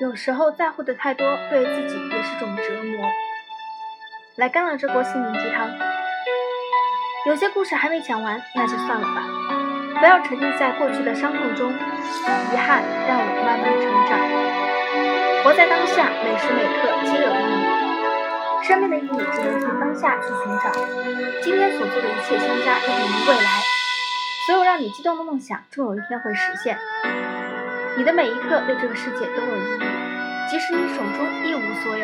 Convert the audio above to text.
有时候在乎的太多，对自己也是种折磨。来干了这锅心灵鸡汤。有些故事还没讲完，那就算了吧。不要沉溺在过去的伤痛中，遗憾让我们慢慢成长。活在当下，每时每刻皆有意义。生命的意义只能从当下去寻找。今天所做的一切相加，都等于未来。所有让你激动的梦想，终有一天会实现。你的每一刻对这个世界都有意义，即使你手中一无所有。